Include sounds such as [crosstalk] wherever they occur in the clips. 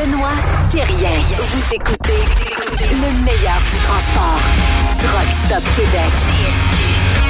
Benoît Thérien. Vous écoutez le meilleur du transport. Truck Stop Québec.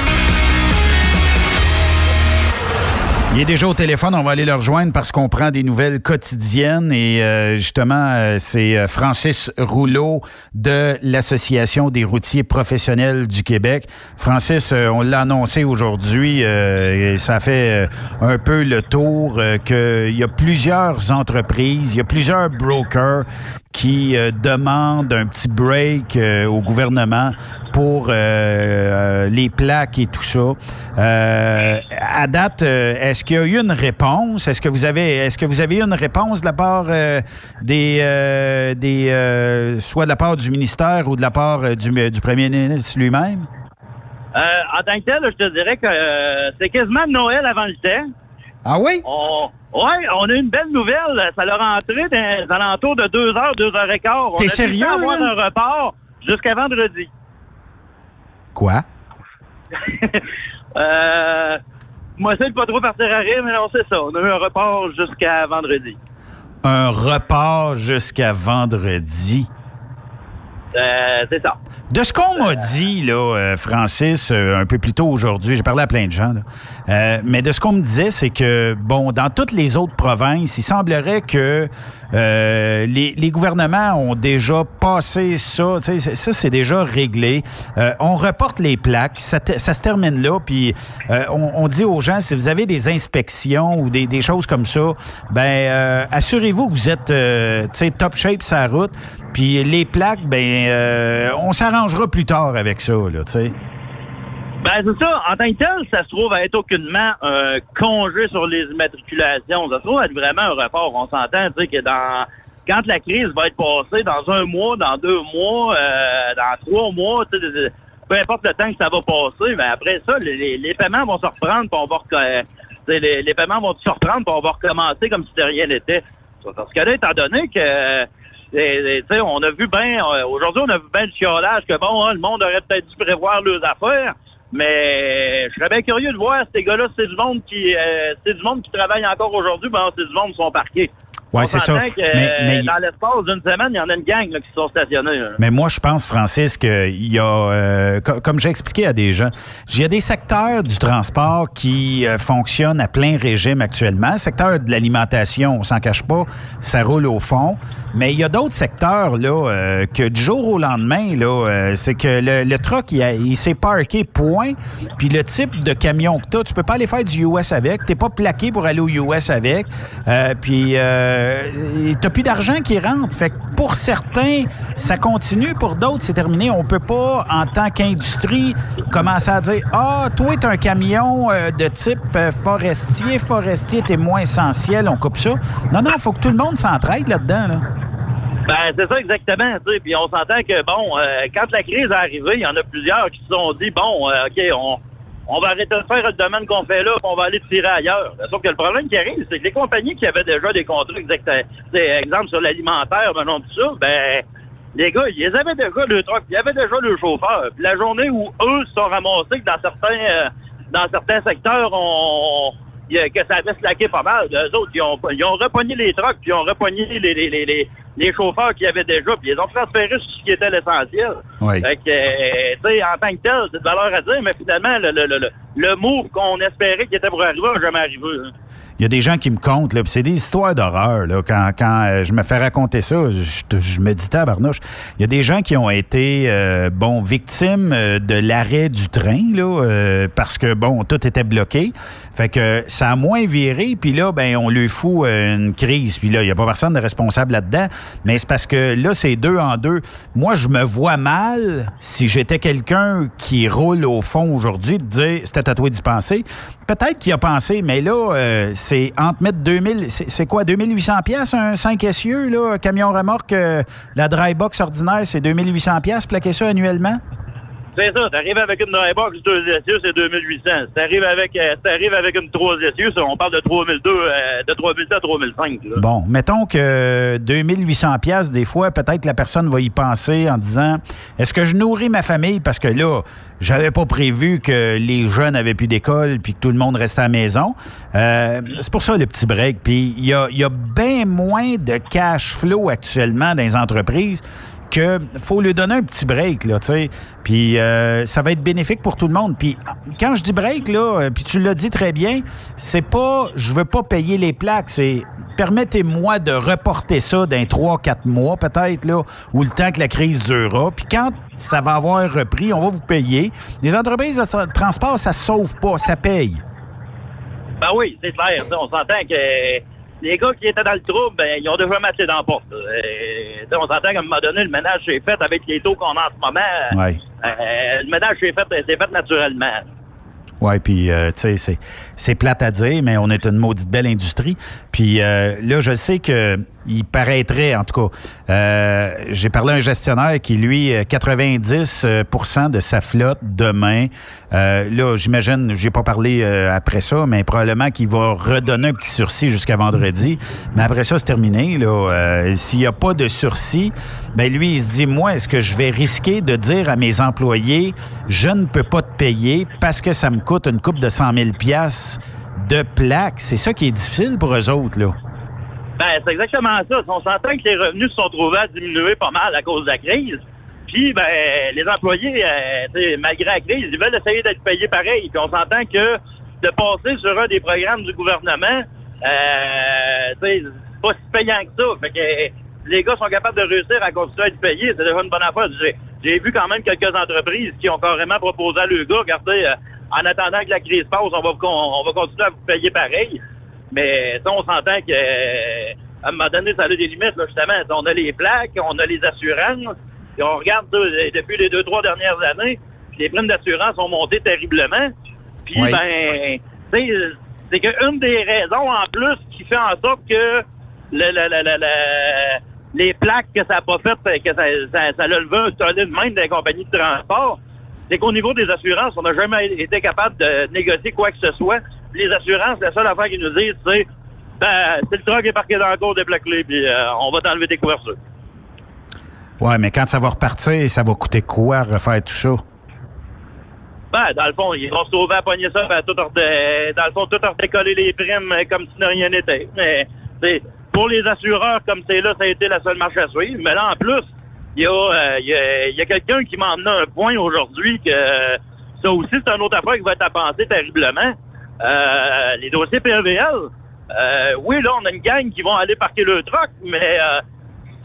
Il est déjà au téléphone, on va aller le rejoindre parce qu'on prend des nouvelles quotidiennes et euh, justement, euh, c'est euh, Francis Rouleau de l'Association des routiers professionnels du Québec. Francis, on l'a annoncé aujourd'hui, et ça fait un peu le tour qu'il y a plusieurs entreprises, il y a plusieurs brokers qui demandent un petit break au gouvernement pour les plaques et tout ça. à date, est-ce qu'il y a eu une réponse? Est-ce que vous avez est-ce que vous avez eu une réponse de la part euh, des, euh, des euh, soit de la part du ministère ou de la part du, du premier ministre lui-même? en tant que tel, je te dirais que c'est quasiment Noël avant le temps. Ah oui? Oui, on a une belle nouvelle. Ça leur rentré dans les alentours de 2 heures, 2 heures et quart. T'es sérieux? On avoir un report jusqu'à vendredi. Quoi? [laughs] euh, moi, c'est pas trop partir à rire, mais non, c'est ça. On a eu un report jusqu'à vendredi. Un report jusqu'à vendredi? Euh. De ce qu'on m'a dit, là, euh, Francis, euh, un peu plus tôt aujourd'hui, j'ai parlé à plein de gens, mais de ce qu'on me disait, c'est que, bon, dans toutes les autres provinces, il semblerait que les, gouvernements ont déjà passé ça, ça, c'est déjà réglé. on reporte les plaques, ça, se termine là, puis on, dit aux gens, si vous avez des inspections ou des, des choses comme ça, ben assurez-vous que vous êtes, top shape sa route, puis les plaques, ben, euh, on s'arrangera plus tard avec ça, là. Ben, c'est ça. En tant que tel, ça se trouve à être aucunement un congé sur les immatriculations. Ça se trouve à être vraiment un report. On s'entend, tu sais, que dans, quand la crise va être passée, dans un mois, dans deux mois, euh, dans trois mois, tu sais, peu importe le temps que ça va passer, mais après ça, les, paiements vont se reprendre, puis on va les, les paiements vont se reprendre, puis on va recommencer comme si de rien n'était. Parce que là, étant donné que on a vu bien, euh, aujourd'hui, on a vu bien le chiolage que bon, hein, le monde aurait peut-être dû prévoir leurs affaires. Mais je serais bien curieux de voir ces gars-là, c'est du monde qui euh, c'est du monde qui travaille encore aujourd'hui, ben c'est du monde qui sont parqués. Oui, c'est ça. Que, mais, dans l'espace d'une semaine, il y en a une gang là, qui sont stationnés. Mais moi, je pense, Francis, qu'il y a, euh, comme j'ai expliqué à des gens, il y a des secteurs du transport qui euh, fonctionnent à plein régime actuellement. Le secteur de l'alimentation, on s'en cache pas, ça roule au fond. Mais il y a d'autres secteurs là euh, que du jour au lendemain, là, c'est que le, le truck, il, il s'est parké, point. Puis le type de camion que tu as, tu peux pas aller faire du US avec. Tu pas plaqué pour aller au US avec. puis euh, t'as plus d'argent qui rentre. Fait que pour certains, ça continue. Pour d'autres, c'est terminé. On peut pas, en tant qu'industrie, commencer à dire Ah, toi, t'es un camion euh, de type euh, forestier. Forestier, t'es moins essentiel. On coupe ça. Non, non, il faut que tout le monde s'entraide là-dedans. Là. Ben, c'est ça exactement. Puis on s'entend que, bon, quand la crise est arrivée, il y en a plusieurs qui se sont dit Bon, OK, on on va arrêter de faire le domaine qu'on fait là, on va aller tirer ailleurs. Sauf que le problème qui arrive, c'est que les compagnies qui avaient déjà des contrats, exemple sur l'alimentaire, ben non, tout ça, ben, les gars, ils avaient déjà le truck, ils avaient déjà le chauffeur. Puis la journée où eux sont ramassés que dans certains, euh, dans certains secteurs, on, que ça avait slacké pas mal. Eux autres, ils ont, ils ont repogné les trucks, puis ils ont repogné les, les, les, les, chauffeurs qu'il y avait déjà, puis ils ont transféré ce qui était l'essentiel. Oui. Fait que, euh, tu sais, en tant que tel, c'est de valeur à dire, mais finalement, le, le, le, le move qu'on espérait qu'il était pour arriver n'a jamais arrivé. Hein. Il y a des gens qui me comptent, là, c'est des histoires d'horreur. Là, quand quand euh, je me fais raconter ça, je, je me dis, tabarnouche, il y a des gens qui ont été, euh, bon, victimes euh, de l'arrêt du train, là, parce que, bon, tout était bloqué. Fait que ça a moins viré, puis là, ben, on lui fout une crise. Puis là, il n'y a pas personne de responsable là-dedans. Mais c'est parce que là, c'est deux en deux. Moi, je me vois mal, si j'étais quelqu'un qui roule au fond aujourd'hui, de dire, c'était à toi d'y penser. Peut-être qu'il a pensé, mais là, c'est entre mettre 2000, c'est quoi, 2800 pièces un 5 essieux, là, camion remorque, euh, la dry box ordinaire, c'est 2800 pièces plaquer ça annuellement? C'est ça, t'arrives avec une dry box, deux essieux, c'est 2800. Si t'arrives avec, euh, avec une trois essieux, on parle de 3002, euh, de 3002 à 3005. là. Bon, mettons que 2800 pièces des fois, peut-être la personne va y penser en disant est-ce que je nourris ma famille? Parce que là, j'avais pas prévu que les jeunes avaient plus d'école puis que tout le monde restait à la maison. Euh, c'est pour ça le petit break. Puis il y a bien moins de cash flow actuellement dans les entreprises que faut lui donner un petit break, là, tu sais. Puis euh, ça va être bénéfique pour tout le monde. Puis quand je dis break, là, euh, puis tu l'as dit très bien, c'est pas, je veux pas payer les plaques, c'est permettez-moi de reporter ça dans 3-4 mois peut-être, là, ou le temps que la crise durera. Puis quand ça va avoir repris, on va vous payer. Les entreprises de tra- transport, ça sauve pas, ça paye. Ben oui, c'est clair. On s'entend que les gars qui étaient dans le trouble, ben, ils ont déjà matché dans la porte. Euh, on s'entend qu'à un moment donné, le ménage s'est fait avec les taux qu'on a en ce moment. Ouais. Euh, le ménage s'est fait, fait naturellement. Oui, puis, euh, tu sais, c'est, c'est plate à dire, mais on est une maudite belle industrie. Puis euh, là, je sais que il paraîtrait, en tout cas, euh, j'ai parlé à un gestionnaire qui, lui, euh, 90% de sa flotte demain, euh, là, j'imagine, j'ai pas parlé euh, après ça, mais probablement qu'il va redonner un petit sursis jusqu'à vendredi. Mais après ça, c'est terminé. Euh, s'il n'y a pas de sursis, ben lui, il se dit, moi, est-ce que je vais risquer de dire à mes employés, je ne peux pas te payer parce que ça me coûte une coupe de 100 000 piastres de plaques? C'est ça qui est difficile pour eux autres, là. Ben, c'est exactement ça. On s'entend que les revenus se sont trouvés à diminuer pas mal à cause de la crise. Puis, ben, les employés, euh, malgré la crise, ils veulent essayer d'être payés pareil. Puis, on s'entend que de passer sur un des programmes du gouvernement, euh, c'est pas si payant que ça. Fait que les gars sont capables de réussir à continuer à être payés. C'est déjà une bonne affaire. J'ai, vu quand même quelques entreprises qui ont carrément proposé à leurs gars, regardez, euh, en attendant que la crise passe, on va continuer à vous payer pareil. Mais on s'entend que euh, à un moment donné, ça a des limites, là, justement. On a les plaques, on a les assurances. Et on regarde euh, depuis les deux, trois dernières années, les primes d'assurance ont monté terriblement. Puis Oui. ben, c'est qu'une des raisons en plus qui fait en sorte que le, le- le- le- le- les plaques que ça n'a pas fait, que ça, ça, ça l'a levé un solide même des compagnies de transport, c'est qu'au niveau des assurances, on n'a jamais été capable de négocier quoi que ce soit. Les assurances, la seule affaire qu'ils nous disent, c'est ben, c'est le truck qui est parqué dans le cours clés, puis euh, on va t'enlever tes couvertures. Ouais, mais quand ça va repartir, ça va coûter quoi refaire tout ça? Ben, dans le fond, ils vont se trouver à pogner ça, ben, tout dans le fond, tout redécoller les primes comme si de rien n'était. Mais, c'est pour les assureurs, comme c'est là, ça a été la seule marche à suivre. Mais là, en plus, il y a, euh, il y a, il y a quelqu'un qui m'en a un point aujourd'hui que euh, ça aussi, c'est un autre affaire qui va être à penser terriblement. Euh, les dossiers PRVL. Euh, oui, là, on a une gang qui vont aller parquer le truck, mais euh,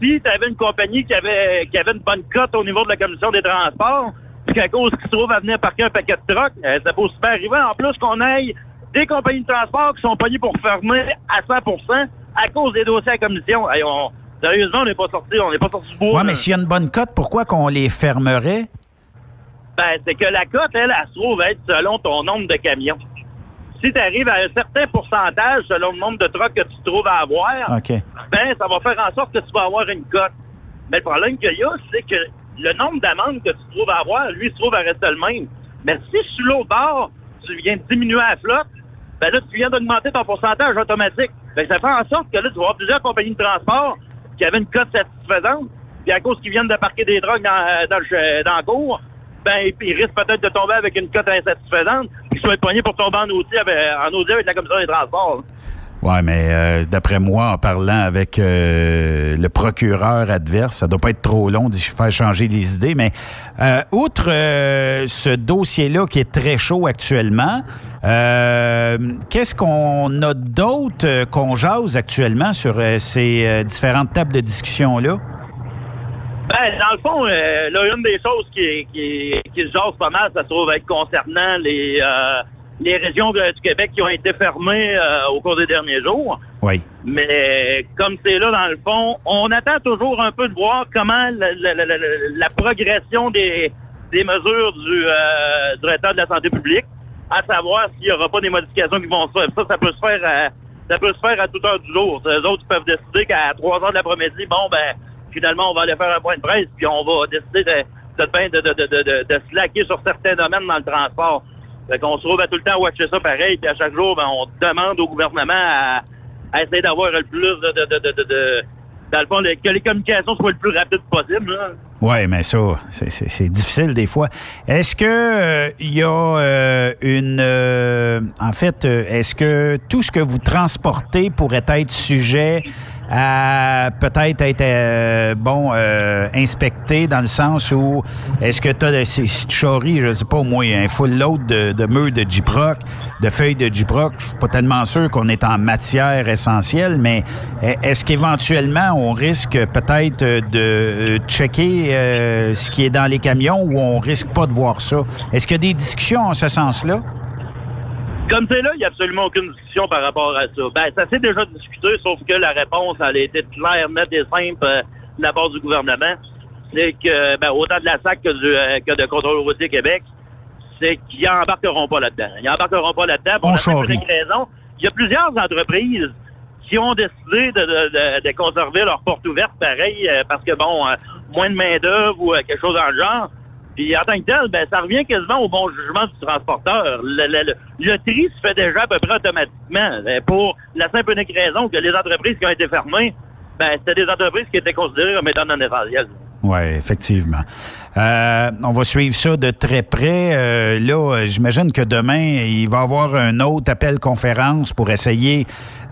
si tu avais une compagnie qui avait qui avait une bonne cote au niveau de la commission des transports, puis qu'à cause qu'ils se trouvent à venir parquer un paquet de trucks, euh, ça peut super arriver. En plus qu'on aille des compagnies de transport qui sont payées pour fermer à 100% à cause des dossiers à commission. Hey, on- sérieusement, on n'est pas sorti, on n'est pas sorti du bois. Là. mais s'il y a une bonne cote, pourquoi qu'on les fermerait? Ben, c'est que la cote, elle, elle se trouve à être selon ton nombre de camions. Si tu arrives à un certain pourcentage selon le nombre de trucks que tu trouves à avoir, ben, ça va faire en sorte que tu vas avoir une cote. Mais le problème qu'il y a, c'est que le nombre d'amendes que tu trouves à avoir, lui, se trouve à rester le même. Mais si sur l'autre bord, tu viens de diminuer la flotte, ben là, tu viens d'augmenter ton pourcentage automatique. Ben, ça fait en sorte que là, tu vas avoir plusieurs compagnies de transport qui avaient une cote satisfaisante, puis à cause qu'ils viennent de parquer des drogues dans, dans, le, dans le cours, ben, ils risquent peut-être de tomber avec une cote insatisfaisante, poignés pour tomber en audit avec, avec la Commission des transports. Ouais, mais euh, d'après moi, en parlant avec euh, le procureur adverse, ça doit pas être trop long d'y faire changer les idées. Mais euh, outre ce dossier-là qui est très chaud actuellement, qu'est-ce qu'on a d'autre qu'on jase actuellement sur ces différentes tables de discussion-là? Ben, dans le fond, euh, là, une des choses qui, qui, qui se jase pas mal, ça se trouve être concernant les, euh, les régions de- du Québec qui ont été fermées euh, au cours des derniers jours. Oui. Mais comme c'est là, dans le fond, on attend toujours un peu de voir comment la, la- la- la- la progression des, des mesures du, euh, du directeur de la santé publique, à savoir s'il n'y aura pas des modifications qui vont se faire. Ça, ça peut se faire à, ça peut se faire à toute heure du jour. Les autres peuvent décider qu'à 3 heures de l'après-midi, bon, ben, finalement, on va aller faire un point de presse, puis on va décider de, de, de, slacker sur certains domaines dans le transport. Fait qu'on se trouve à tout le temps watcher ça pareil, puis à chaque jour, ben, on demande au gouvernement à, à essayer d'avoir le plus de, dans le fond, que les communications soient le plus rapides possible. Oui, mais ça, c'est- difficile des fois. Est-ce que euh, il y a euh, une... euh, en fait, euh, est-ce que tout ce que vous transportez pourrait être sujet à peut-être être, euh, bon, euh, inspecté dans le sens où est-ce que tu as, si tu je sais pas, moi, un full load de, de meules de Gyproc, de feuilles de Gyproc, je suis pas tellement sûr qu'on est en matière essentielle, mais euh, est-ce qu'éventuellement on risque peut-être euh, de euh, checker euh, ce qui est dans les camions ou on risque pas de voir ça? Est-ce qu'il y a des discussions en ce sens-là? Comme c'est là, il n'y a absolument aucune discussion par rapport à ça. Ben, ça s'est déjà discuté, sauf que la réponse, elle a été claire, nette et simple euh, de la part du gouvernement. C'est que, ben, autant de la SAC que, du, euh, que de Contrôle routier Québec, c'est qu'ils n'embarqueront pas là-dedans. Ils n'embarqueront pas là-dedans pour On la raison. Il y a plusieurs entreprises qui ont décidé de, de, de- de conserver leur porte ouverte pareil, euh, parce que, bon, euh, moins de main-d'œuvre ou quelque chose dans le genre. Puis en tant que tel, ben, ça revient quasiment au bon jugement du transporteur. Le, tri se fait déjà à peu près automatiquement. euh, Pour la simple unique raison que les entreprises qui ont été fermées, ben, c'était des entreprises qui étaient considérées comme étant non essentielles. Oui, effectivement. Euh, on va suivre ça de très près. Euh, là, j'imagine que demain, il va y avoir un autre appel conférence pour essayer,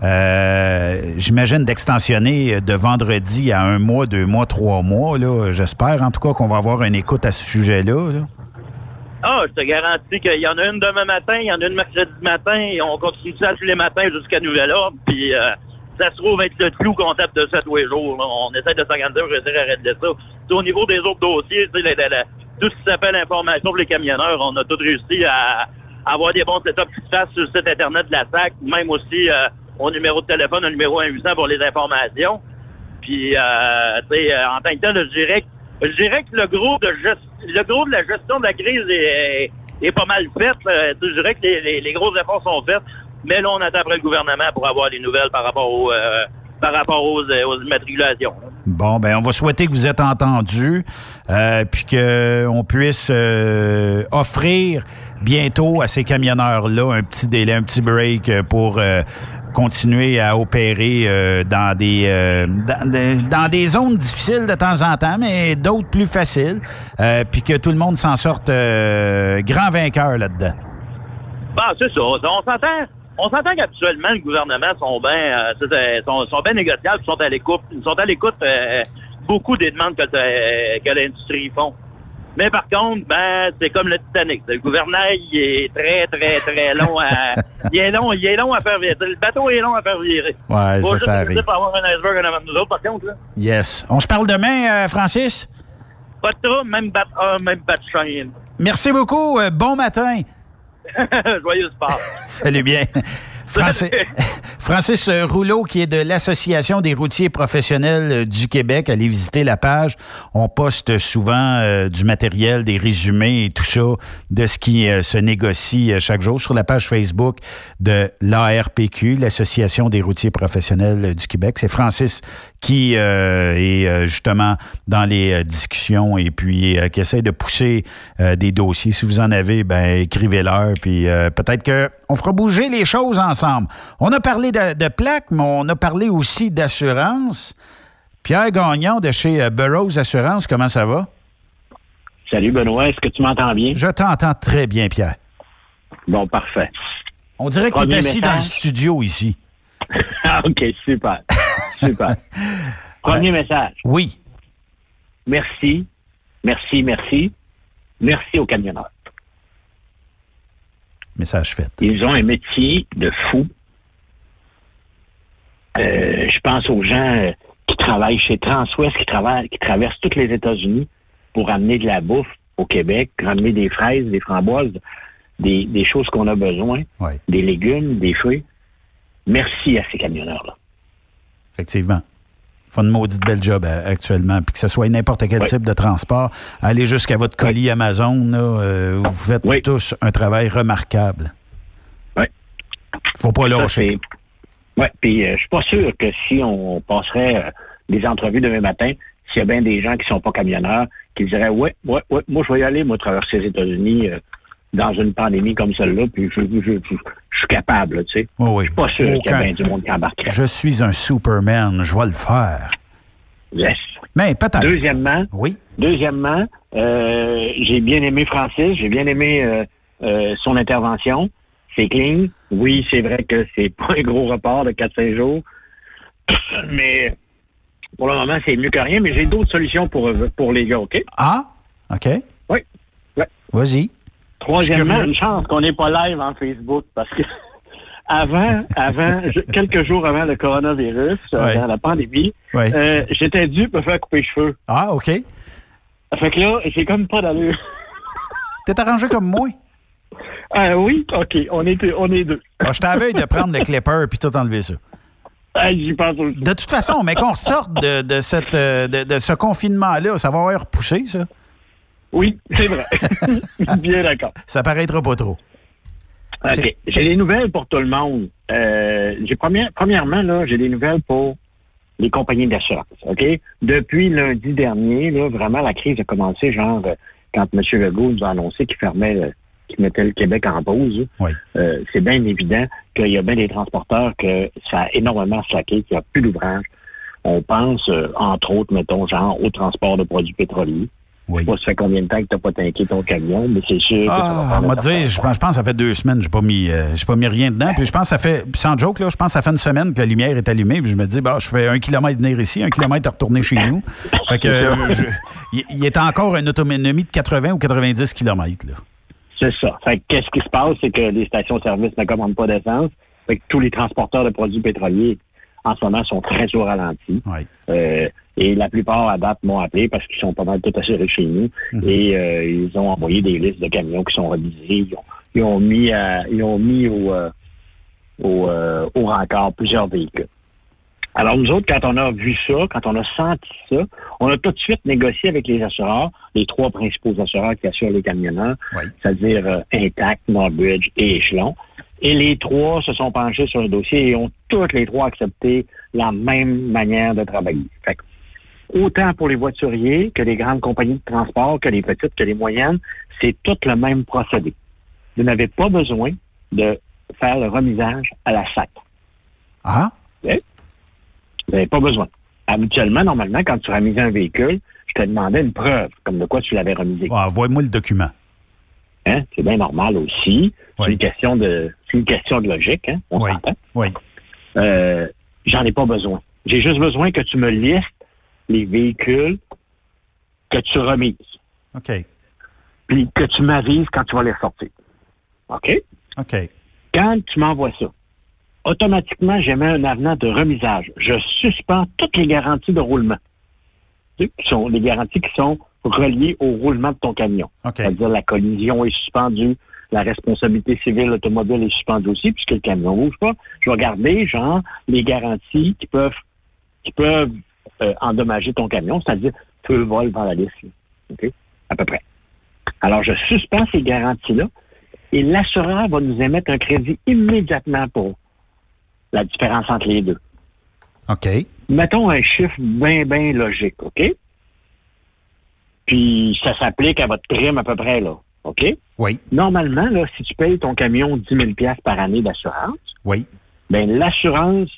euh, j'imagine, d'extensionner de vendredi à un mois, deux mois, trois mois. Là, j'espère en tout cas qu'on va avoir une écoute à ce sujet-là. là. Ah, je te garantis qu'il y en a une demain matin, il y en a une mercredi matin, on continue ça tous les matins jusqu'à nouvel ordre, puis ça se trouve être le clou tape de ça tous les jours. On essaie de s'organiser pour essayer d'arrêter ça. Tu sais, au niveau des autres dossiers, tout ce qui s'appelle information pour les camionneurs, on a tout réussi à, avoir des bons setups qui se fassent sur le site Internet de la SAC, même aussi euh, au numéro de téléphone, au numéro 1-800 pour les informations. Puis, euh, euh, en tant que tel, je dirais, que- je dirais que le gros de la gestion de la crise est, pas mal fait. Je dirais que les- les gros efforts sont faits, mais là, on attend après le gouvernement pour avoir les nouvelles par rapport aux, euh, par rapport aux, euh, aux immatriculations. Bon, ben on va souhaiter que vous êtes entendus, euh, puis qu'on puisse euh, offrir bientôt à ces camionneurs-là un petit délai, un petit break euh, pour euh, continuer à opérer euh, dans des euh, dans, des- dans des zones difficiles de temps en temps, mais d'autres plus faciles, euh, puis que tout le monde s'en sorte euh, grand vainqueur là-dedans. Bon, c'est ça. On s'entend? On s'entend qu'actuellement, le gouvernement sont bien euh, euh, sont, sont bien négociables, ils sont à l'écoute. Ils sont à l'écoute euh, beaucoup des demandes que, euh, que l'industrie font. Mais par contre, ben, c'est comme le Titanic. Le gouvernail, il est très, très, très long à. [laughs] il est long, il est long à faire virer. Le bateau est long à faire virer. Ouais, Faut ça, juste ça réussir arrive. pour avoir un iceberg en avant de nous autres, par contre, là. Yes. On se parle demain, euh, Francis? Pas de trouble, même bat ah, même bat. Merci beaucoup. euh, bon matin. [laughs] Joyeux sport. Salut bien. Francis, [laughs] [laughs] Francis Rouleau, qui est de l'Association des routiers professionnels euh, du Québec, allez visiter la page. On poste souvent euh, du matériel, des résumés et tout ça de ce qui euh, se négocie euh, chaque jour sur la page Facebook de l'ARPQ, l'Association des routiers professionnels du Québec. C'est Francis qui est justement dans les discussions et puis qui essaie de pousser des dossiers. Si vous en avez, ben écrivez-leur, puis peut-être qu'on fera bouger les choses ensemble. On a parlé de, de plaques, mais on a parlé aussi d'assurance. Pierre Gagnon de chez euh, Burroughs Assurance, comment ça va? Salut Benoît, est-ce que tu m'entends bien? Je t'entends très bien, Pierre. Bon, parfait. On dirait que tu es assis dans le studio ici. [laughs] Ah, OK, super. Super. [laughs] Premier message. Oui. Merci, merci, merci. Merci aux camionneurs. Message fait. Ils ont un métier de fou. Euh, je pense aux gens euh, qui travaillent chez Transwest, qui, travaillent, qui traversent tous les États-Unis pour amener de la bouffe au Québec, ramener des fraises, des framboises, des, des choses qu'on a besoin, des légumes, des fruits. Merci à ces camionneurs-là. effectivement. Font une maudite belle job euh, actuellement. Puis que ce soit n'importe quel Oui. type de transport, aller jusqu'à votre colis Amazon, là, euh, vous faites Oui. tous un travail remarquable. Oui. Faut pas lâcher. Ouais, puis euh, je suis pas sûr que si on passerait euh, des entrevues demain matin, s'il y a bien des gens qui sont pas camionneurs, qui diraient, ouais, ouais, ouais, moi, je vais y aller, moi, traverser les États-Unis dans une pandémie comme celle-là, puis je, je, je, je suis capable, tu sais. Oui, oui. Je suis pas sûr qu'il y a bien du monde qui embarquerait. Je suis un Superman, je vais le faire. Yes. Mais peut-être. Deuxièmement, Oui. Deuxièmement, euh, j'ai bien aimé Francis, j'ai bien aimé euh, euh, son intervention. C'est clean. Oui, c'est vrai que c'est pas un gros report de 4-5 jours, [coughs] mais pour le moment, c'est mieux que rien. Mais j'ai d'autres solutions pour, pour les gars, OK? Ah, OK. Oui. Ouais. Vas-y. Troisièmement, une chance qu'on n'est pas live en Facebook parce que [laughs] avant, avant, quelques jours avant le coronavirus, euh, Ouais. dans la pandémie, Ouais. euh, j'étais dû pour me faire couper les cheveux. Ah, OK. Fait que là, j'ai comme pas d'allure. T'es arrangé comme moi. Ah [laughs] oui, OK, on est, on est deux. Ah, je t'avais de prendre le clipper puis tout enlever ça. Ah, J'y pense aussi. De toute façon, mais qu'on sorte de, de cette, de, de ce confinement-là, ça va avoir repoussé, ça. Oui, c'est vrai. [laughs] Bien d'accord. Ça paraîtra pas trop. OK. J'ai des nouvelles pour tout le monde. Euh, j'ai première, premièrement, là, j'ai des nouvelles pour les compagnies d'assurance. OK? Depuis lundi dernier, là, vraiment, la crise a commencé, genre, quand M. Legault nous a annoncé qu'il fermait, qu'il mettait le Québec en pause. Oui. Euh, c'est bien évident qu'il y a bien des transporteurs que ça a énormément slacké, qu'il n'y a plus d'ouvrage. On pense, euh, entre autres, mettons, genre, au transport de produits pétroliers. Oui. Ça fait combien de temps que tu n'as pas tanké ton camion, mais c'est sûr Ah, on je pense, je pense que ça fait deux semaines, j'ai pas mis, euh, j'ai pas mis rien dedans. Puis je pense que ça fait, sans joke, là, je pense que ça fait une semaine que la lumière est allumée. Puis je me dis, bah, je fais un kilomètre venir ici, un kilomètre à retourner chez nous. Fait que, euh, [laughs] il, est encore une autonomie de 80 ou 90 kilomètres, là. C'est ça. Fait que qu'est-ce qui se passe, c'est que les stations-service ne commandent pas d'essence. Fait que tous les transporteurs de produits pétroliers, en ce moment, sont très au ralenti. Oui. Euh, et la plupart, à date, m'ont appelé parce qu'ils sont pas mal tout assurés chez nous. Et euh, ils ont envoyé des listes de camions qui sont revisés. Ils ont, ils ont mis, à- ils ont mis au, euh, au, euh, au rencard plusieurs véhicules. Alors, nous autres, quand on a vu ça, quand on a senti ça, on a tout de suite négocié avec les assureurs, les trois principaux assureurs qui assurent les camionneurs, Oui. c'est-à-dire euh, Intact, Northbridge et Échelon. Et les trois se sont penchés sur le dossier et ont toutes les trois accepté la même manière de travailler. Fait que, autant pour les voituriers que les grandes compagnies de transport, que les petites, que les moyennes, c'est tout le même procédé. Vous n'avez pas besoin de faire le remisage à la SAC. Ah? Vous n'avez pas besoin. Habituellement, normalement, quand tu remisais un véhicule, je te demandais une preuve, comme de quoi tu l'avais remisé. Ah, Envoie-moi le document. Hein? C'est bien normal aussi. Oui. C'est une question de c'est une question de logique, hein? On Oui. s'entend. Oui. Euh, J'en ai pas besoin. J'ai juste besoin que tu me listes les véhicules que tu remises. OK. Puis que tu m'avises quand tu vas les sortir. OK? OK. Quand tu m'envoies ça, automatiquement, j'émets un avenant de remisage. Je suspends toutes les garanties de roulement. Qui sont les garanties qui sont reliées au roulement de ton camion. OK. C'est-à-dire la collision est suspendue, la responsabilité civile automobile est suspendue aussi, puisque le camion ne bouge pas. Je vais garder, genre, les garanties qui peuvent qui peuvent euh, endommager ton camion, c'est-à-dire feu, vol, vandalisme. là. OK? À peu près. Alors, je suspends ces garanties-là et l'assureur va nous émettre un crédit immédiatement pour la différence entre les deux. OK. Mettons un chiffre bien, bien logique, OK? Puis ça s'applique à votre prime à peu près, là. OK? Oui. Normalement, là, si tu payes ton camion 10 000 par année d'assurance, Oui. ben l'assurance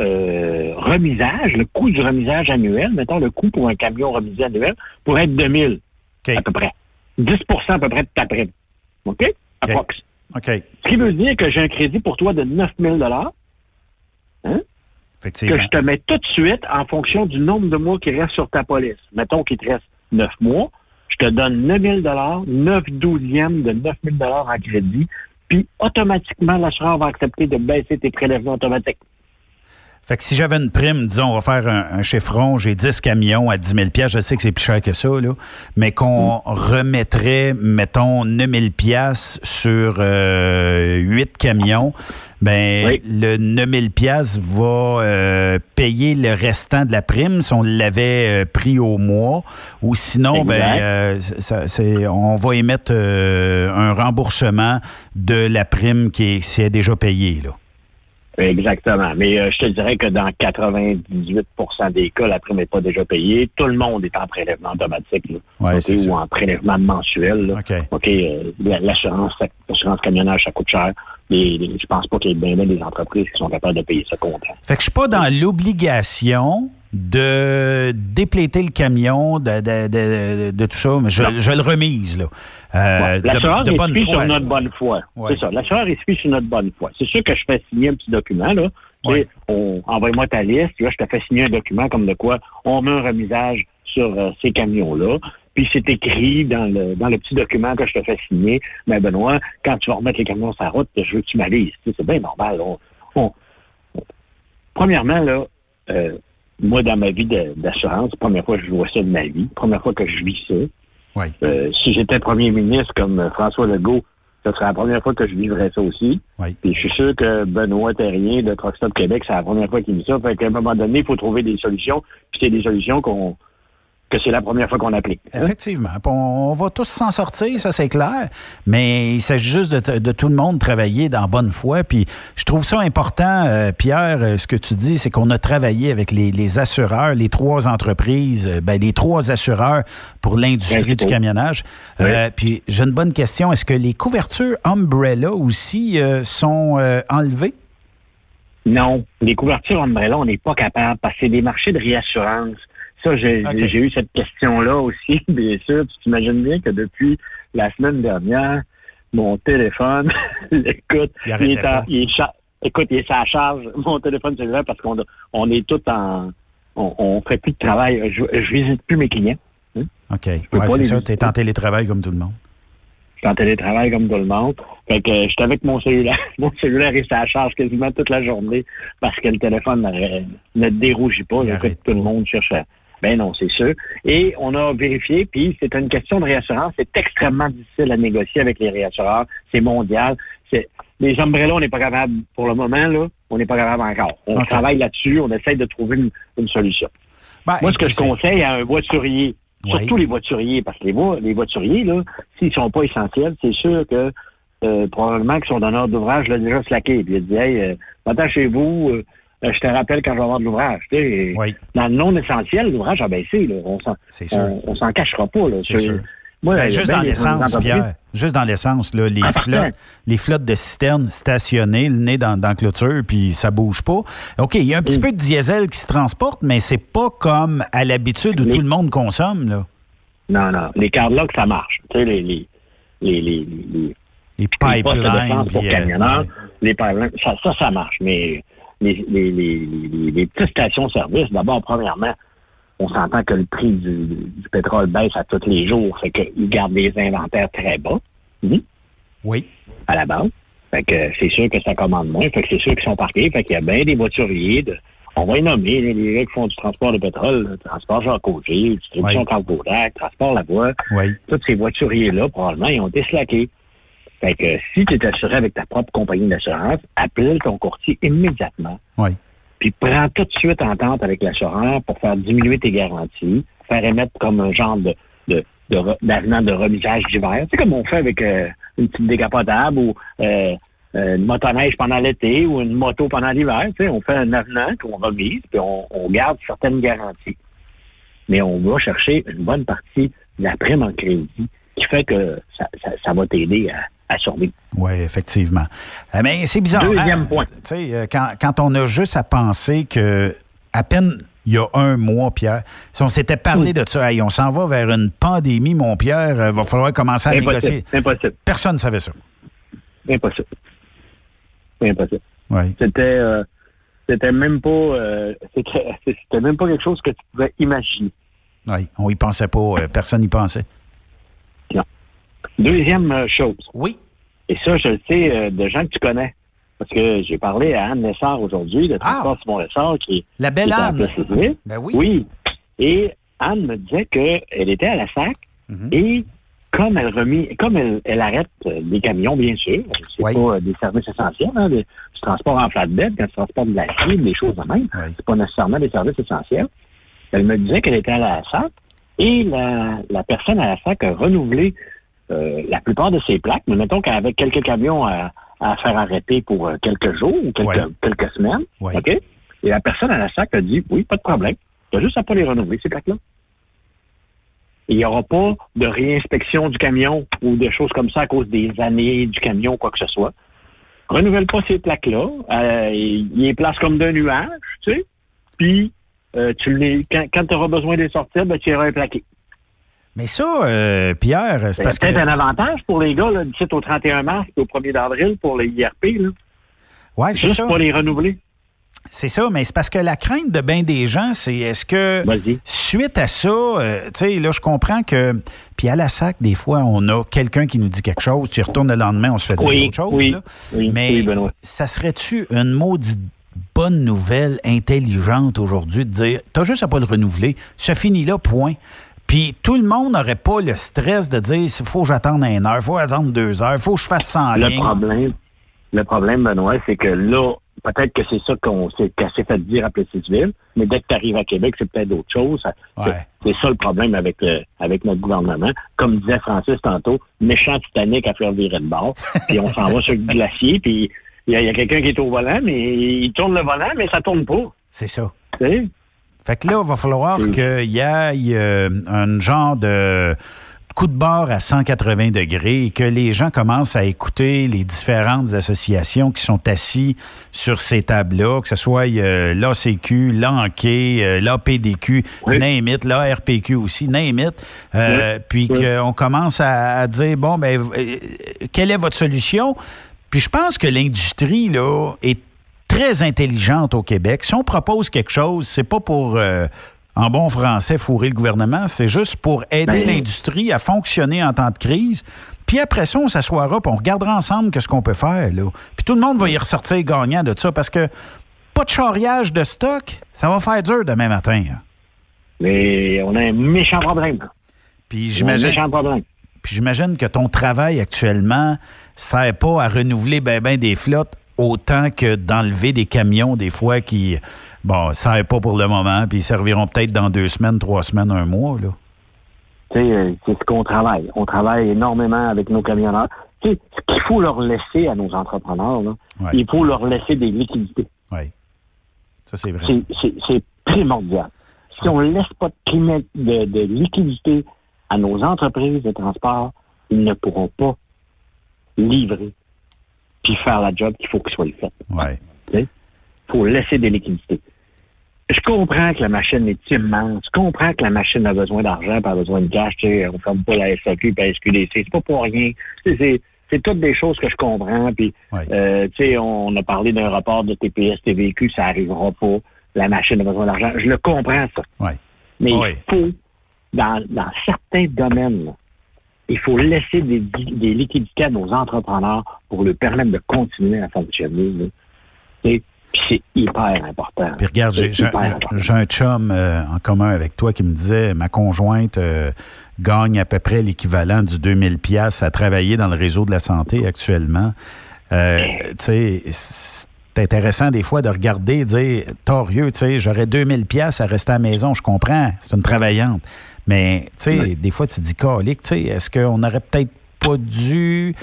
euh, remisage, le coût du remisage annuel, mettons le coût pour un camion remisé annuel, pourrait être 2 000 OK. à peu près. 10% à peu près de ta prime. OK? Approx. OK. Ce qui veut dire que j'ai un crédit pour toi de 9 000 hein, que je te mets tout de suite en fonction du nombre de mois qui reste sur ta police. Mettons qu'il te reste 9 mois, je te donne 9 000 9 douzièmes de 9 000 en crédit, puis automatiquement, l'assureur va accepter de baisser tes prélèvements automatiques. Fait que si j'avais une prime, disons, on va faire un, chiffron, j'ai 10 camions à 10 000 je sais que c'est plus cher que ça, là, mais qu'on remettrait, mettons, 9 000 sur euh, 8 camions, ben Oui. le 9 000 va euh, payer le restant de la prime si on l'avait euh, pris au mois, ou sinon, ben euh, ça- on va émettre un remboursement de la prime qui est, qui est déjà payée, là. Exactement. Mais euh, je te dirais que dans 98% des cas, la prime n'est pas déjà payée. Tout le monde est en prélèvement automatique là, Ouais, ou en prélèvement mensuel. là. OK. OK, euh, la- l'assurance, l'assurance camionnage, ça coûte cher. Les- je pense pas qu'il y ait bien, des entreprises qui sont capables de payer ça comptant. Fait que je suis pas dans l'obligation de dépléter le camion, de, de, de- de tout ça, mais je, je le remise, là. Euh, de- L'assureur est bonne foi. sur notre bonne foi. Ouais. C'est ça. L'assureur est sur notre bonne foi. C'est sûr que je fais signer un petit document, là. Ouais. Envoie-moi ta liste. Là, je te fais signer un document comme de quoi on met un remisage sur euh, ces camions-là. Puis c'est écrit dans le dans le petit document que je te fais signer. Mais Benoît, quand tu vas remettre les camions sur la route, je veux que tu m'alises. C'est bien normal. On- on- Premièrement, là, euh, moi, dans ma vie d'assurance, première fois que je vois ça de ma vie, première fois que je vis ça, Oui. euh, si j'étais premier ministre comme euh, François Legault, ce serait la première fois que je vivrais ça aussi. Oui. Puis je suis sûr que Benoît Terrien de Truck Stop Québec, c'est la première fois qu'il vit ça. Fait qu'à un moment donné, il faut trouver des solutions. Puis c'est des solutions qu'on que c'est la première fois qu'on applique. hein? Effectivement. On, va tous s'en sortir, ça c'est clair. Mais il s'agit juste de, tout le monde travailler dans bonne foi. Puis je trouve ça important, euh, Pierre, euh, ce que tu dis, c'est qu'on a travaillé avec les, les assureurs, les trois entreprises, euh, ben, les trois assureurs pour l'industrie du camionnage. Euh, puis j'ai une bonne question. Est-ce que les couvertures Umbrella aussi euh, sont euh, enlevées? Non, les couvertures Umbrella, on n'est pas capable parce que c'est des marchés de réassurance. Ça, j'ai Ok. eu cette question-là aussi, [laughs] bien sûr. Tu t'imagines bien que depuis la semaine dernière, mon téléphone, [laughs] écoute, Il est en- pas. il est cha- écoute, il est à charge, [laughs] mon téléphone cellulaire, parce qu'on on est tout en... On, on fait plus de travail. Je, je visite plus mes clients. OK. Ouais, c'est ça. visiter. Tu es en télétravail comme tout le monde. Je suis en télétravail comme tout le monde. Fait que euh, j'étais avec mon cellulaire. Mon cellulaire est à charge quasiment toute la journée parce que le téléphone ne dérougit pas. Écoute, tout le monde cherche à... Ben non, c'est sûr. Et on a vérifié, puis c'est une question de réassurance. C'est extrêmement difficile à négocier avec les réassureurs. C'est mondial. C'est Les umbrellas, on n'est pas capable, pour le moment, là, on n'est pas capable encore. On travaille là-dessus, on essaye de trouver une, une solution. Ben, Moi, ce que je conseille à un voiturier, Oui. surtout les voituriers, parce que les, vo- les voituriers, là, s'ils sont pas essentiels, c'est sûr que euh, probablement que son donneur d'ouvrage l'a déjà slacké. Puis il a dit Hey, euh, chez vous, euh, je te rappelle quand je vais avoir de l'ouvrage. Oui, Dans le non essentiel, l'ouvrage a baissé. Là. On on s'en cachera pas. Là. C'est sûr. Moi, Ben, juste dans l'essence, Pierre. Juste dans l'essence, les Ah, flottes, les flottes de citernes stationnées, le nez dans, dans la clôture, puis ça bouge pas. OK, il y a un petit Mm. peu de diesel qui se transporte, mais c'est pas comme à l'habitude où Les- tout le monde consomme, là. Non, non. Les cardlocks, ça marche. Tu sais, les, les, les, les, les- Les les pipelines. pour euh, camionneurs, ouais. les pipelines, ça, ça, ça marche. Mais les, les, les, les, les petites stations-service, d'abord, premièrement, on s'entend que le prix du, du pétrole baisse à tous les jours. Fait qu'ils gardent les inventaires très bas, mhm, Oui. à la base. Fait que c'est sûr que ça commande moins. Fait que c'est sûr qu'ils sont parqués. Fait qu'il y a bien des voituriers de, on va les nommer, les, gars qui font du transport de pétrole, le transport Jacques Auger, distribution Oui. Transport Lavoie Oui. tous ces voituriers-là, probablement, ils ont été slackés. Fait que si tu es assuré avec ta propre compagnie d'assurance, appelle ton courtier immédiatement. Oui. Puis prends tout de suite entente avec l'assureur pour faire diminuer tes garanties, faire émettre comme un genre de, de, de d'avenant de remisage d'hiver. C'est comme on fait avec euh, une petite décapotable ou euh, euh, une motoneige pendant l'été ou une moto pendant l'hiver. Tu sais, on fait un avenant qu'on remise, puis on, on garde certaines garanties. Mais on va chercher une bonne partie de la prime en crédit qui fait que ça, ça, ça va t'aider à, à survivre. Oui, effectivement. Euh, Mais c'est bizarre. Deuxième hein? point. Tu sais, euh, quand, quand on a juste à penser que à peine il y a un mois, Pierre, si on s'était parlé Hmm. de ça, hey, on s'en va vers une pandémie, mon Pierre, euh, va falloir commencer à Impossible. négocier. Impossible. Personne ne savait ça. Impossible. Impossible. Oui. C'était euh, c'était même pas euh, [laughs] c'était c'était même pas quelque chose que tu pouvais imaginer. Oui. On y pensait pas. euh, personne n'y pensait. Deuxième euh, chose, Oui. et ça je le sais euh, de gens que tu connais, parce que j'ai parlé à Anne Lessard aujourd'hui de Transport Simon Lessard qui La qui belle en Anne. Ben oui. Oui. Et Anne me disait qu'elle était à la SAC Mhm. et comme elle remis, comme elle, elle arrête euh, des camions, bien sûr, c'est Oui. pas euh, des services essentiels, hein, du transport en flatbed, quand tu transportes de l'acier, des choses de même, Oui. c'est pas nécessairement des services essentiels. Elle me disait qu'elle était à la SAC et la, la personne à la SAC a renouvelé euh, la plupart de ses plaques, mais mettons qu'avec quelques camions à, à faire arrêter pour euh, quelques jours ou quelques, Ouais. quelques semaines. Ouais. OK? Et la personne à la SAC a dit Oui, pas de problème. Tu as juste à pas les renouveler, ces plaques-là. Il n'y aura pas de réinspection du camion ou de choses comme ça à cause des années du camion, quoi que ce soit. Renouvelle pas ces plaques-là. Euh, il les place comme d'un nuage, tu sais. Puis, euh, tu les, quand, quand tu auras besoin de les sortir, ben, tu iras les plaquer. Mais ça, euh, Pierre, c'est C'est parce que. peut-être un avantage pour les gars, là, d'ici au 31 mars et au 1er d'avril pour les IRP, là. Ouais, c'est Juste ça. pas les renouveler. C'est ça, mais c'est parce que la crainte de bien des gens, c'est est-ce que Vas-y. suite à ça, euh, tu sais, là, je comprends que. Puis à la SAC, des fois, on a quelqu'un qui nous dit quelque chose, tu retournes le lendemain, on se fait dire Oui, autre chose. oui, là. oui, mais Benoît. ça serait-tu une maudite bonne nouvelle intelligente aujourd'hui de dire t'as juste à pas le renouveler, ça finit là, point. Puis tout le monde n'aurait pas le stress de dire il faut que j'attende une heure, il faut attendre deux heures, il faut que je fasse 100 Le lignes. problème, le problème, Benoît, c'est que là, peut-être que c'est ça qu'on s'est s'est fait dire à Plessisville, mais dès que tu arrives à Québec, c'est peut-être d'autres choses. Ouais. C'est ça le problème avec le- avec notre gouvernement. Comme disait Francis tantôt, méchant Titanic à faire virer de bord, [laughs] puis on s'en va sur le glacier, puis il y a, quelqu'un qui est au volant, mais il tourne le volant, mais ça tourne pas. C'est ça. Tu sais? Fait que là, il va falloir Mm. qu'il y ait euh, un genre de coup de barre à 180 degrés et que les gens commencent à écouter les différentes associations qui sont assis sur ces tables-là, que ce soit euh, l'ACQ, l'ANQ, euh, l'APDQ, Oui. name it, l'ARPQ aussi, name it, euh, puis Oui. qu'on commence à, à dire, bon, ben, euh, quelle est votre solution? Puis je pense que l'industrie, là, est très intelligente au Québec. Si on propose quelque chose, c'est pas pour, euh, en bon français, fourrer le gouvernement, c'est juste pour aider Ben- l'industrie à fonctionner en temps de crise. Puis après ça, on s'assoira, puis on regardera ensemble qu'est-ce qu'on peut faire. Là. Puis tout le monde va y ressortir gagnant de ça, parce que pas de charriage de stock, ça va faire dur demain matin. hein. Mais on a un méchant problème. Puis j'imagine... méchant problème. Puis j'imagine que ton travail actuellement ne sert pas à renouveler ben, ben des flottes autant que d'enlever des camions des fois qui, bon, ne servent pas pour le moment, puis ils serviront peut-être dans deux semaines, trois semaines, un mois. Là. Tu sais, euh, c'est ce qu'on travaille. On travaille énormément avec nos camionneurs. Tu sais, ce qu'il faut leur laisser à nos entrepreneurs, là, Ouais. il faut leur laisser des liquidités. Oui. Ça, c'est vrai. C'est- primordial. Si on ne laisse pas de, de, de liquidité à nos entreprises de transport, ils ne pourront pas livrer puis faire la job qu'il faut qu'il soit fait. Ouais. Il faut laisser des liquidités. Je comprends que la machine est immense. Je comprends que la machine a besoin d'argent, pas besoin de cash. On ne ferme pas la SAQ et la SQDC. C'est pas pour rien. C'est c'est toutes des choses que je comprends. Puis, euh, tu sais, on a parlé d'un rapport de TPS, TVQ, ça arrivera pas. La machine a besoin d'argent. Je le comprends, ça. Ouais. Mais il faut, dans, dans certains domaines, là, il faut laisser des, des liquidités à nos entrepreneurs pour leur permettre de continuer à fonctionner. Et c'est hyper important. Puis regarde, j'ai- un chum euh, en commun avec toi qui me disait ma conjointe euh, gagne à peu près l'équivalent du 2000 pièces à travailler dans le réseau de la santé actuellement. Euh, tu sais, c'est intéressant des fois de regarder et dire torieux, tu sais, j'aurais 2000 pièces à rester à la maison, je comprends, c'est une travaillante. Mais tu sais, des fois tu dis calique, tu sais, est-ce qu'on aurait peut-être pas dû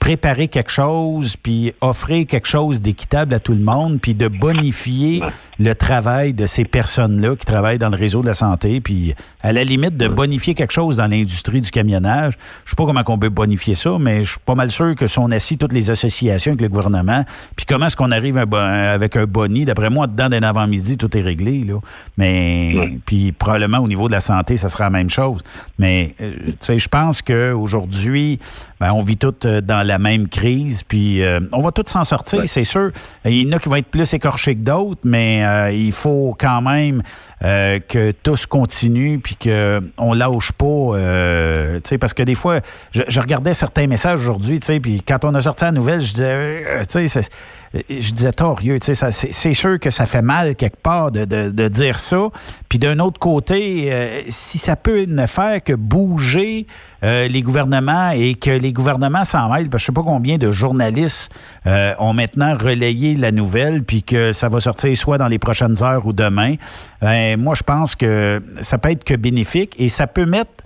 préparer quelque chose, puis offrir quelque chose d'équitable à tout le monde, puis de bonifier [laughs] le travail de ces personnes-là qui travaillent dans le réseau de la santé, puis à la limite de bonifier quelque chose dans l'industrie du camionnage. Je sais pas comment on peut bonifier ça, mais je suis pas mal sûr que si on assis toutes les associations avec le gouvernement, puis comment est-ce qu'on arrive avec un boni, d'après moi, dedans d'un avant-midi, tout est réglé, là. Mais, puis probablement au niveau de la santé, ça sera la même chose. Mais, euh, tu sais, je pense qu'aujourd'hui, ben, on vit tous euh, dans la même crise, puis euh, on va tous s'en sortir, Ouais. c'est sûr. Il y en a qui vont être plus écorchés que d'autres, mais euh, il faut quand même euh, que tous continuent, puis qu'on lâche pas, euh, tu sais, parce que des fois, je, regardais certains messages aujourd'hui, tu sais, puis quand on a sorti la nouvelle, je disais, euh, tu sais, c'est- je disais torieux, tu sais, c'est sûr que ça fait mal quelque part de, dire ça. Puis d'un autre côté, euh, si ça peut ne faire que bouger euh, les gouvernements et que les gouvernements s'en mêlent, parce que je sais pas combien de journalistes euh, ont maintenant relayé la nouvelle, puis que ça va sortir soit dans les prochaines heures ou demain, ben, moi je pense que ça peut être que bénéfique et ça peut mettre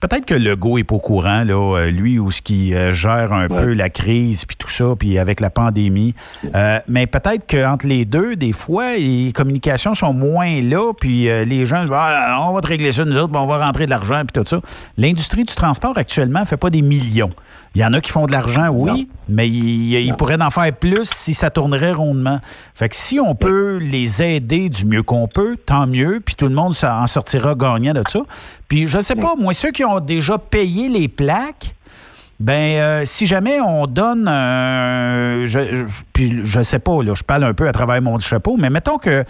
Peut-être que Legault est pas au courant, là, euh, lui, ou ce qui euh, gère un peu la crise, puis tout ça, puis avec la pandémie. Euh, mais peut-être qu'entre les deux, des fois, les communications sont moins là, puis les gens, ah, on va te régler ça, nous autres, on va rentrer de l'argent, puis tout ça. L'industrie du transport, actuellement, fait pas des millions. Il y en a qui font de l'argent, oui, mais ils, pourraient en faire plus si ça tournerait rondement. Fait que si on peut les aider du mieux qu'on peut, tant mieux, puis tout le monde en sortira gagnant de ça. Puis je sais pas, moi, ceux qui ont déjà payé les plaques, ben, euh, si jamais on donne, je, puis je sais pas, là, je parle un peu à travers mon chapeau, mais mettons que euh,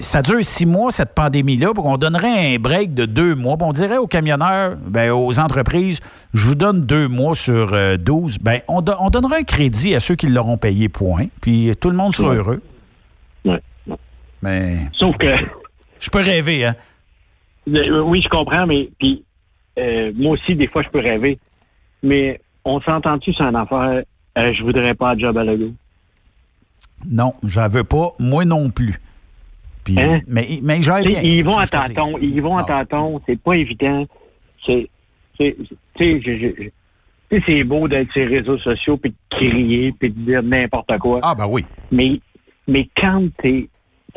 ça dure six mois, cette pandémie-là, pour qu'on donnerait un break de deux mois. on dirait aux camionneurs, ben, aux entreprises, je vous donne deux mois sur euh, douze. Ben, on, on, donnera un crédit à ceux qui l'auront payé, point. Puis tout le monde sera heureux. Oui. Mais. Sauf que. Je peux rêver, hein? Euh, oui, je comprends, mais puis moi aussi, des fois, je peux rêver. Mais on s'entend-tu sur une affaire, je voudrais pas de job à Lego? Non, j'en veux pas. Moi non plus. Hein? Mais, mais Ils vont à tâtons. Ils vont à ah. tâtons. C'est pas évident. C'est. C'est beau d'être sur les réseaux sociaux, puis de crier, puis de dire n'importe quoi. Ah, ben oui. Mais, mais quand tu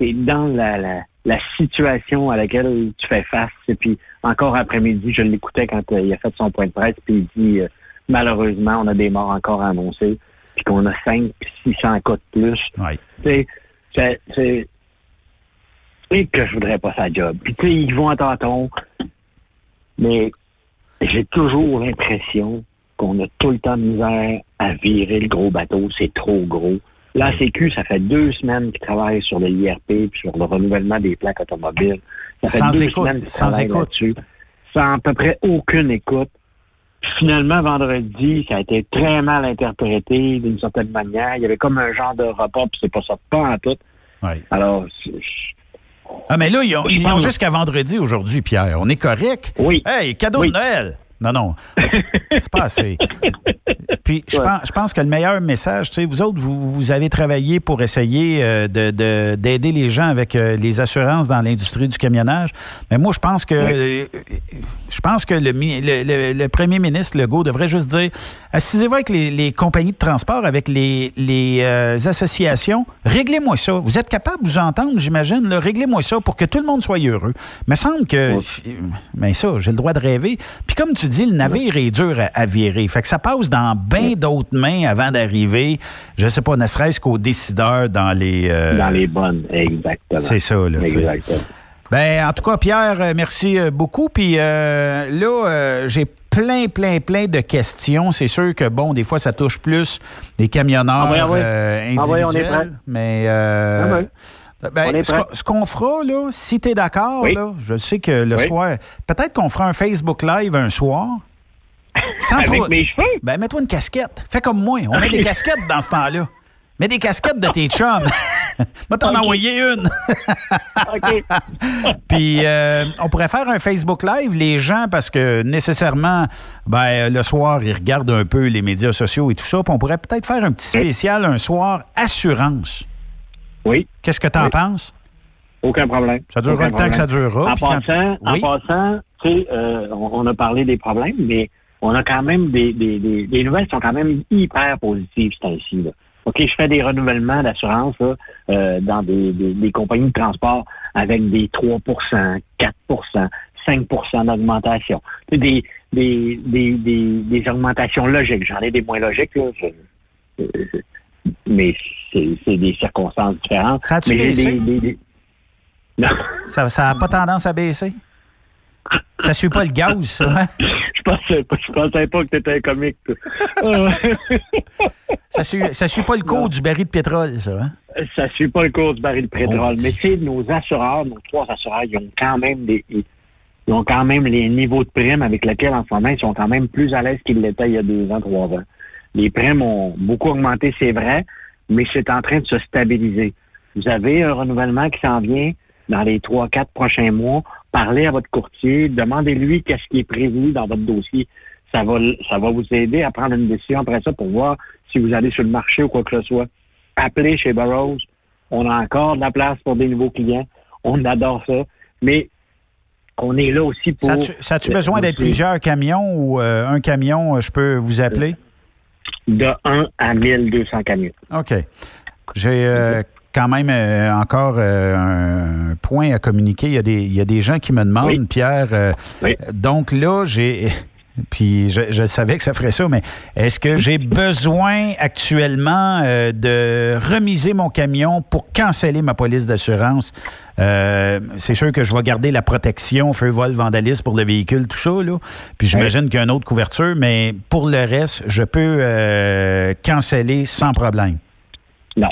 es, dans la, la, la, situation à laquelle tu fais face, et puis encore après-midi, je l'écoutais quand euh, il a fait son point de presse, puis il dit euh, malheureusement, on a des morts encore à annoncer, puis qu'on a 5 600 cas de plus. Oui. C'est et que je voudrais pas sa job. Puis tu sais, ils vont à tâtons, mais j'ai toujours l'impression qu'on a tout le temps de misère à virer le gros bateau, c'est trop gros. La Sécu, ça fait deux semaines qu'ils travaillent sur le IRP puis sur le renouvellement des plaques automobiles. Ça fait sans deux écoute, semaines sans écoute. dessus sans à peu près aucune écoute. finalement, vendredi, ça a été très mal interprété d'une certaine manière. Il y avait comme un genre de repas, puis c'est pas ça, pas en tout. Alors, ah, mais là, ils ont, jusqu'à vendredi aujourd'hui, Pierre. On est correct? Oui. Hey, cadeau de Noël! Non, non. C'est pas assez. Puis, je, pense, je pense que le meilleur message, tu sais, vous autres, vous, vous avez travaillé pour essayer euh, de, d'aider les gens avec euh, les assurances dans l'industrie du camionnage. Mais moi, je pense que euh, je pense que le, le, premier ministre Legault devrait juste dire assisez-vous avec les, compagnies de transport, avec les, les associations, réglez-moi ça. Vous êtes capable de vous entendre, j'imagine, réglez-moi ça pour que tout le monde soit heureux. Il me semble que. Mais ça, j'ai le droit de rêver. Puis comme tu dis, le navire est dur à, virer. Fait que ça passe dans bien d'autres mains avant d'arriver, je sais pas, ne serait-ce qu'aux décideurs dans les... Euh, dans les bonnes, exactement. C'est ça, là. Exactement. Ben, en tout cas, Pierre, euh, merci euh, beaucoup. Puis là, j'ai plein, plein, plein de questions. C'est sûr que, bon, des fois, ça touche plus des camionneurs ah ah individuels. Ah mais... Ah ben, ce qu'on fera, là, si tu es d'accord, je sais que le soir, peut-être qu'on fera un Facebook Live un soir. [laughs] Sans Avec mes cheveux? Ben, mets-toi une casquette. Fais comme moi. On met des [laughs] casquettes dans ce temps-là. Mets des casquettes de tes chums. [laughs] Moi, t'en envoyer une. OK. Puis, euh, on pourrait faire un Facebook Live, les gens, parce que nécessairement, ben, le soir, ils regardent un peu les médias sociaux et tout ça. Puis, on pourrait peut-être faire un petit spécial un soir assurance. Oui. Qu'est-ce que tu en penses? Aucun problème. Ça durera le temps que ça durera. En passant, en passant tu sais, euh, on, a parlé des problèmes, mais on a quand même des, des, des, les nouvelles sont quand même hyper positives c'est ainsi. Là. OK, je fais des renouvellements d'assurance euh, dans des, des, compagnies de transport avec des 3 4 5 d'augmentation. Des, des, des, des, des augmentations logiques. J'en ai des moins logiques, là. Mais c'est des circonstances différentes. Ça a-tu baissé? Non. Ça n'a pas tendance à baisser? Ça suit pas le gaz, ça, hein? je pensais je pensais pas que tu étais un comique. [laughs] ça suit, ça suit pas le cours du baril de pétrole, ça, hein? Ça suit pas le cours du baril de pétrole. Mais c'est nos assureurs, nos trois assureurs, ils ont quand même des. Ils ont quand même les niveaux de primes avec lesquels en ce moment ils sont quand même plus à l'aise qu'ils l'étaient il y a deux ans, trois ans. Les primes ont beaucoup augmenté, c'est vrai, mais c'est en train de se stabiliser. Vous avez un renouvellement qui s'en vient dans les trois, quatre prochains mois. Parlez à votre courtier, demandez-lui qu'est-ce qui est prévu dans votre dossier. Ça va, ça va vous aider à prendre une décision après ça pour voir si vous allez sur le marché ou quoi que ce soit. Appelez chez Burroughs. On a encore de la place pour des nouveaux clients. On adore ça. Mais qu'on est là aussi pour... Ça a-tu besoin d'être plusieurs camions ou euh, un camion, je peux vous appeler? De 1 à 1200 camions. OK. J'ai quand même encore un point à communiquer. Il y, a des, il y a des gens qui me demandent, Pierre. Donc là, j'ai puis je, savais que ça ferait ça, mais est-ce que j'ai besoin actuellement euh, de remiser mon camion pour canceller ma police d'assurance? Euh, c'est sûr que je vais garder la protection, feu, vol, vandalisme pour le véhicule, tout ça. Là. Puis j'imagine qu'il y a une autre couverture, mais pour le reste, je peux euh, canceller sans problème. Non.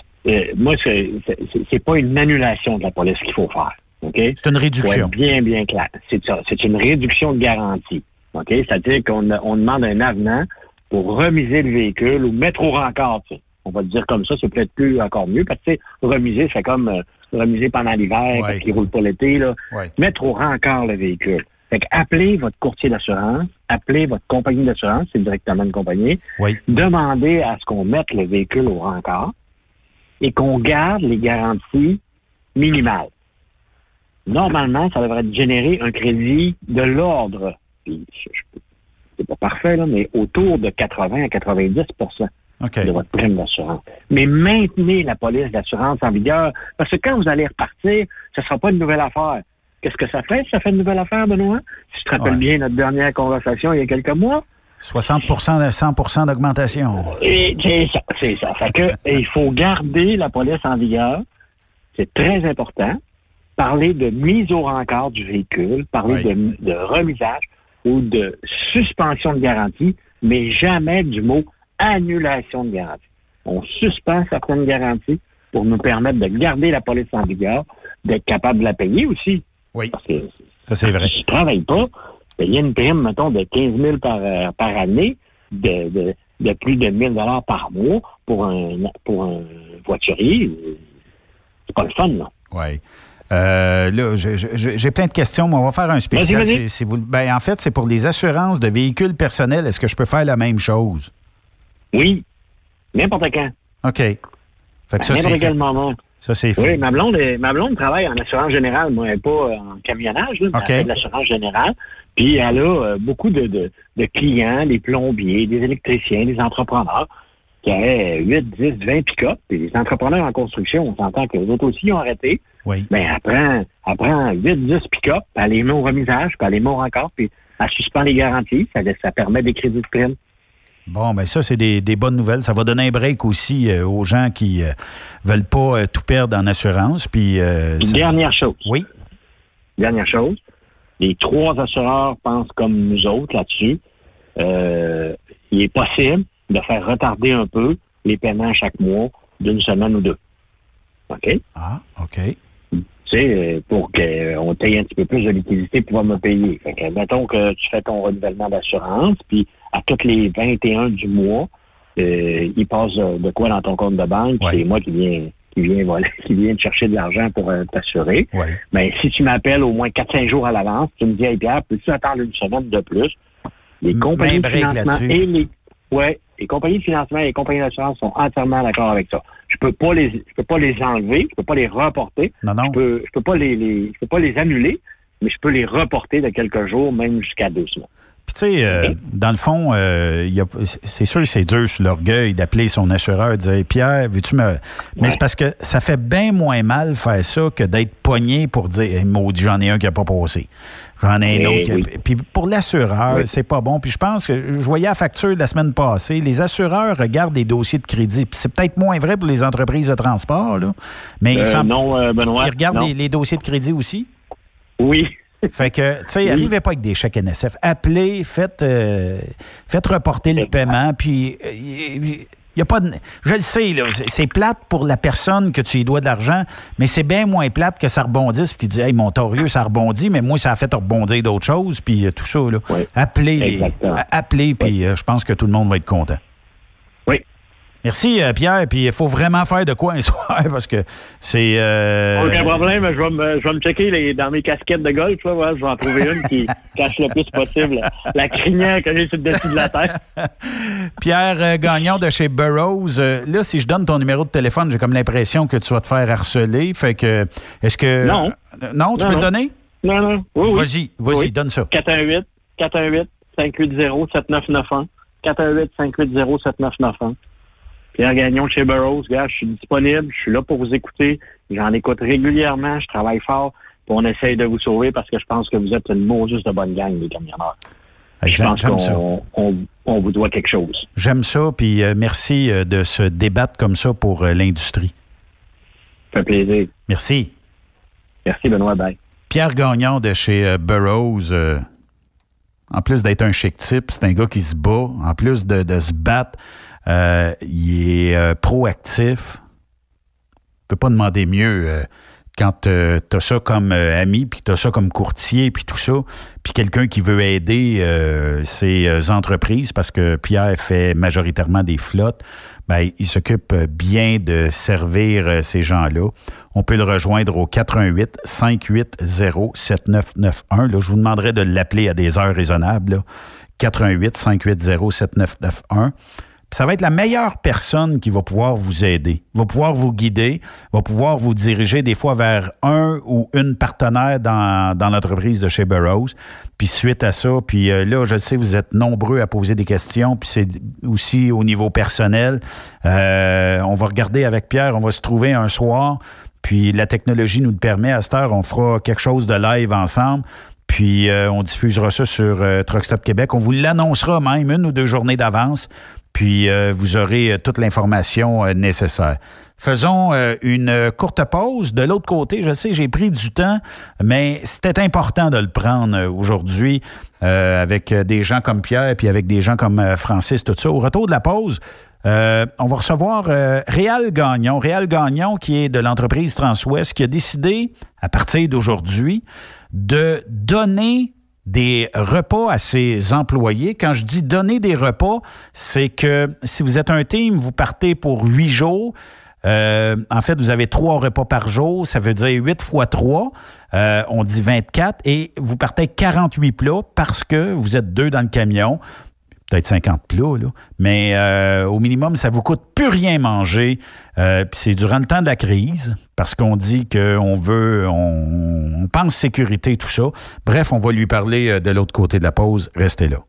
moi, c'est pas une annulation de la police qu'il faut faire. C'est une réduction. bien, bien clair. C'est ça. C'est une réduction de garantie. OK? C'est-à-dire qu'on on demande un avenant pour remiser le véhicule ou mettre au rencard. On va le dire comme ça, c'est peut-être plus encore mieux, parce que remiser, c'est comme euh, remiser pendant l'hiver, parce qu'il roule pas l'été. Là. Mettre au rencard le véhicule. Fait appelez votre courtier d'assurance, appelez votre compagnie d'assurance, c'est directement une compagnie. Demandez à ce qu'on mette le véhicule au rencard et qu'on garde les garanties minimales. Normalement, ça devrait générer un crédit de l'ordre c'est pas parfait, là, mais autour de 80 à 90% de votre prime d'assurance. Mais maintenez la police d'assurance en vigueur, parce que quand vous allez repartir, ce ne sera pas une nouvelle affaire. Qu'est-ce que ça fait? Ça fait une nouvelle affaire, Benoît? Si tu te rappelles bien notre dernière conversation il y a quelques mois? 60% à 100% d'augmentation. C'est ça, c'est ça. Fait que, [laughs] il faut garder la police en vigueur. C'est très important parler de mise au rencard du véhicule, parler de, remisage ou de suspension de garantie, mais jamais du mot annulation de garantie. On suspend certaines garanties pour nous permettre de garder la police en vigueur, d'être capable de la payer aussi. Oui. Parce que ça, c'est vrai. Si je ne travaille pas, payer une prime, mettons, de 15 000 par, euh, par année, de, de, plus de 1 000 par mois pour un, pour un voiturier, c'est pas le fun, non? Oui. Euh, là, j'ai plein de questions, mais on va faire un spécial. Si, vous, ben, en fait, c'est pour les assurances de véhicules personnels. Est-ce que je peux faire la même chose? Oui. N'importe quand. OK. Fait que ça, N'importe quel moment. Ça, c'est fait. Oui, ma blonde, ma blonde travaille en assurance générale, moi, elle pas en camionnage, là, mais elle de l'assurance générale. Puis elle a euh, beaucoup de, de, de, clients, des plombiers, des électriciens, des entrepreneurs qui avaient 8, 10, 20 pick-up. Puis les entrepreneurs en construction, on s'entend que les autres aussi ont arrêté. Oui. Mais elle prend, 8, 10 pick-up, elle les met au remisage, puis elle les met encore, puis elle suspend les garanties. Ça, ça permet des crédits de prime. Bon, ben ça, c'est des, bonnes nouvelles. Ça va donner un break aussi euh, aux gens qui ne euh, veulent pas euh, tout perdre en assurance. Puis, dernière chose. Oui. Dernière chose. Les trois assureurs pensent comme nous autres là-dessus. il est possible de faire retarder un peu les paiements chaque mois d'une semaine ou deux. OK? Ah, OK. Sais, euh, pour qu'on euh, paye un petit peu plus de liquidité pour pouvoir me payer. Fait que, mettons que tu fais ton renouvellement d'assurance, puis à toutes les 21 du mois, euh, il passe de quoi dans ton compte de banque, c'est moi qui viens qui vient voilà, [laughs] qui vient chercher de l'argent pour t'assurer. Mais si tu m'appelles au moins 4-5 jours à l'avance, tu me dis Hey Pierre, peux-tu attendre une semaine de plus? Les compagnies de financement et les Ouais, les compagnies de financement et les compagnies d'assurance sont entièrement d'accord avec ça. Je peux pas les, je peux pas les enlever, je peux pas les reporter. Non, non. Je peux, je peux pas les, je peux pas les annuler, mais je peux les reporter de quelques jours, même jusqu'à deux mois. Puis, tu sais, euh, dans le fond, euh, c'est sûr que c'est dur sur l'orgueil d'appeler son assureur et de dire Pierre, veux-tu me. Mais c'est parce que ça fait bien moins mal faire ça que d'être pogné pour dire maudit, j'en ai un qui n'a pas passé. J'en ai un eh autre. Puis pour l'assureur, c'est pas bon. Puis je pense que je voyais la facture de la semaine passée. Les assureurs regardent des dossiers de crédit. Puis c'est peut-être moins vrai pour les entreprises de transport, là. Mais euh, non, Benoît, ils regardent les, dossiers de crédit aussi. Oui, fait que, tu sais, arrivez pas avec des chèques NSF. Appelez, faites, euh, faites reporter le paiement, puis il euh, a pas de... Je le sais, là, c'est plate pour la personne que tu y dois de l'argent, mais c'est bien moins plate que ça rebondisse, puis qu'il dit, hey, mon torieux, ça rebondit, mais moi, ça a fait rebondir d'autres choses, puis euh, tout ça, là. Appelez, appelez, puis je pense que tout le monde va être content. Merci, euh, Pierre. Puis il faut vraiment faire de quoi un [laughs] soir parce que c'est. Euh... Aucun problème. Je vais me, je vais me checker dans mes casquettes de golf. je vais en trouver une qui [laughs] cache le plus possible la crinière que j'ai sur le dessus de la tête. [laughs] Pierre euh, Gagnon de chez Burroughs. Là, si je donne ton numéro de téléphone, j'ai comme l'impression que tu vas te faire harceler. Fait que. Est-ce que. Non. Non, tu peux le donner? Non, non. Oui, oui. Vas-y, vas-y, Oui. donne ça. 418 418 580 7991 418 580 7991 Pierre Gagnon chez Burroughs, gars, je suis disponible, je suis là pour vous écouter, j'en écoute régulièrement, je travaille fort, puis on essaye de vous sauver parce que je pense que vous êtes une juste de bonne gang, les camionneurs. Hey, Je pense qu'on on, on vous doit quelque chose. J'aime ça, puis euh, merci euh, de se débattre comme ça pour euh, l'industrie. Ça fait plaisir. Merci. Merci, Benoît. Bye. Pierre Gagnon de chez euh, Burroughs, en plus d'être un chic type, c'est un gars qui se bat. En plus de, de se battre, euh, il est euh, proactif. Tu peux pas demander mieux euh, quand tu as ça comme ami, puis tu as ça comme courtier, puis tout ça, puis quelqu'un qui veut aider euh, entreprises, parce que Pierre fait majoritairement des flottes, ben, il s'occupe bien de servir ces gens-là. On peut le rejoindre au 88 580 7991. Là, je vous demanderai de l'appeler à des heures raisonnables. là. 88 580 7991. Ça va être la meilleure personne qui va pouvoir vous aider, va pouvoir vous guider, va pouvoir vous diriger des fois vers un ou une partenaire dans, dans l'entreprise de chez Burroughs. Puis suite à ça, puis euh, là, je sais, vous êtes nombreux à poser des questions, puis c'est aussi au niveau personnel. Euh, on va regarder avec Pierre, on va se trouver un soir, puis la technologie nous le permet. À cette heure, on fera quelque chose de live ensemble. Puis euh, on diffusera ça sur euh, Truck Stop Québec. On vous l'annoncera même une ou deux journées d'avance. Puis euh, vous aurez euh, toute l'information euh, nécessaire. Faisons euh, une euh, courte pause. De l'autre côté, je sais, j'ai pris du temps, mais c'était important de le prendre aujourd'hui avec des gens comme Pierre puis avec des gens comme Francis, tout ça. Au retour de la pause, euh, on va recevoir euh, Réal Gagnon. Réal Gagnon, qui est de l'entreprise Transwest, qui a décidé, à partir d'aujourd'hui, de donner des repas à ses employés. Quand je dis donner des repas, c'est que si vous êtes un team, vous partez pour huit jours. Euh, en fait, vous avez trois repas par jour. Ça veut dire 8 fois 3. Euh, on dit 24. Et vous partez avec 48 plats parce que vous êtes deux dans le camion. Peut-être 50 plats, là. Mais euh, au minimum, ça vous coûte plus rien manger. Euh, Puis c'est durant le temps de la crise, parce qu'on dit qu'on veut, on, on pense sécurité, tout ça. Bref, on va lui parler euh, de l'autre côté de la pause. Restez là.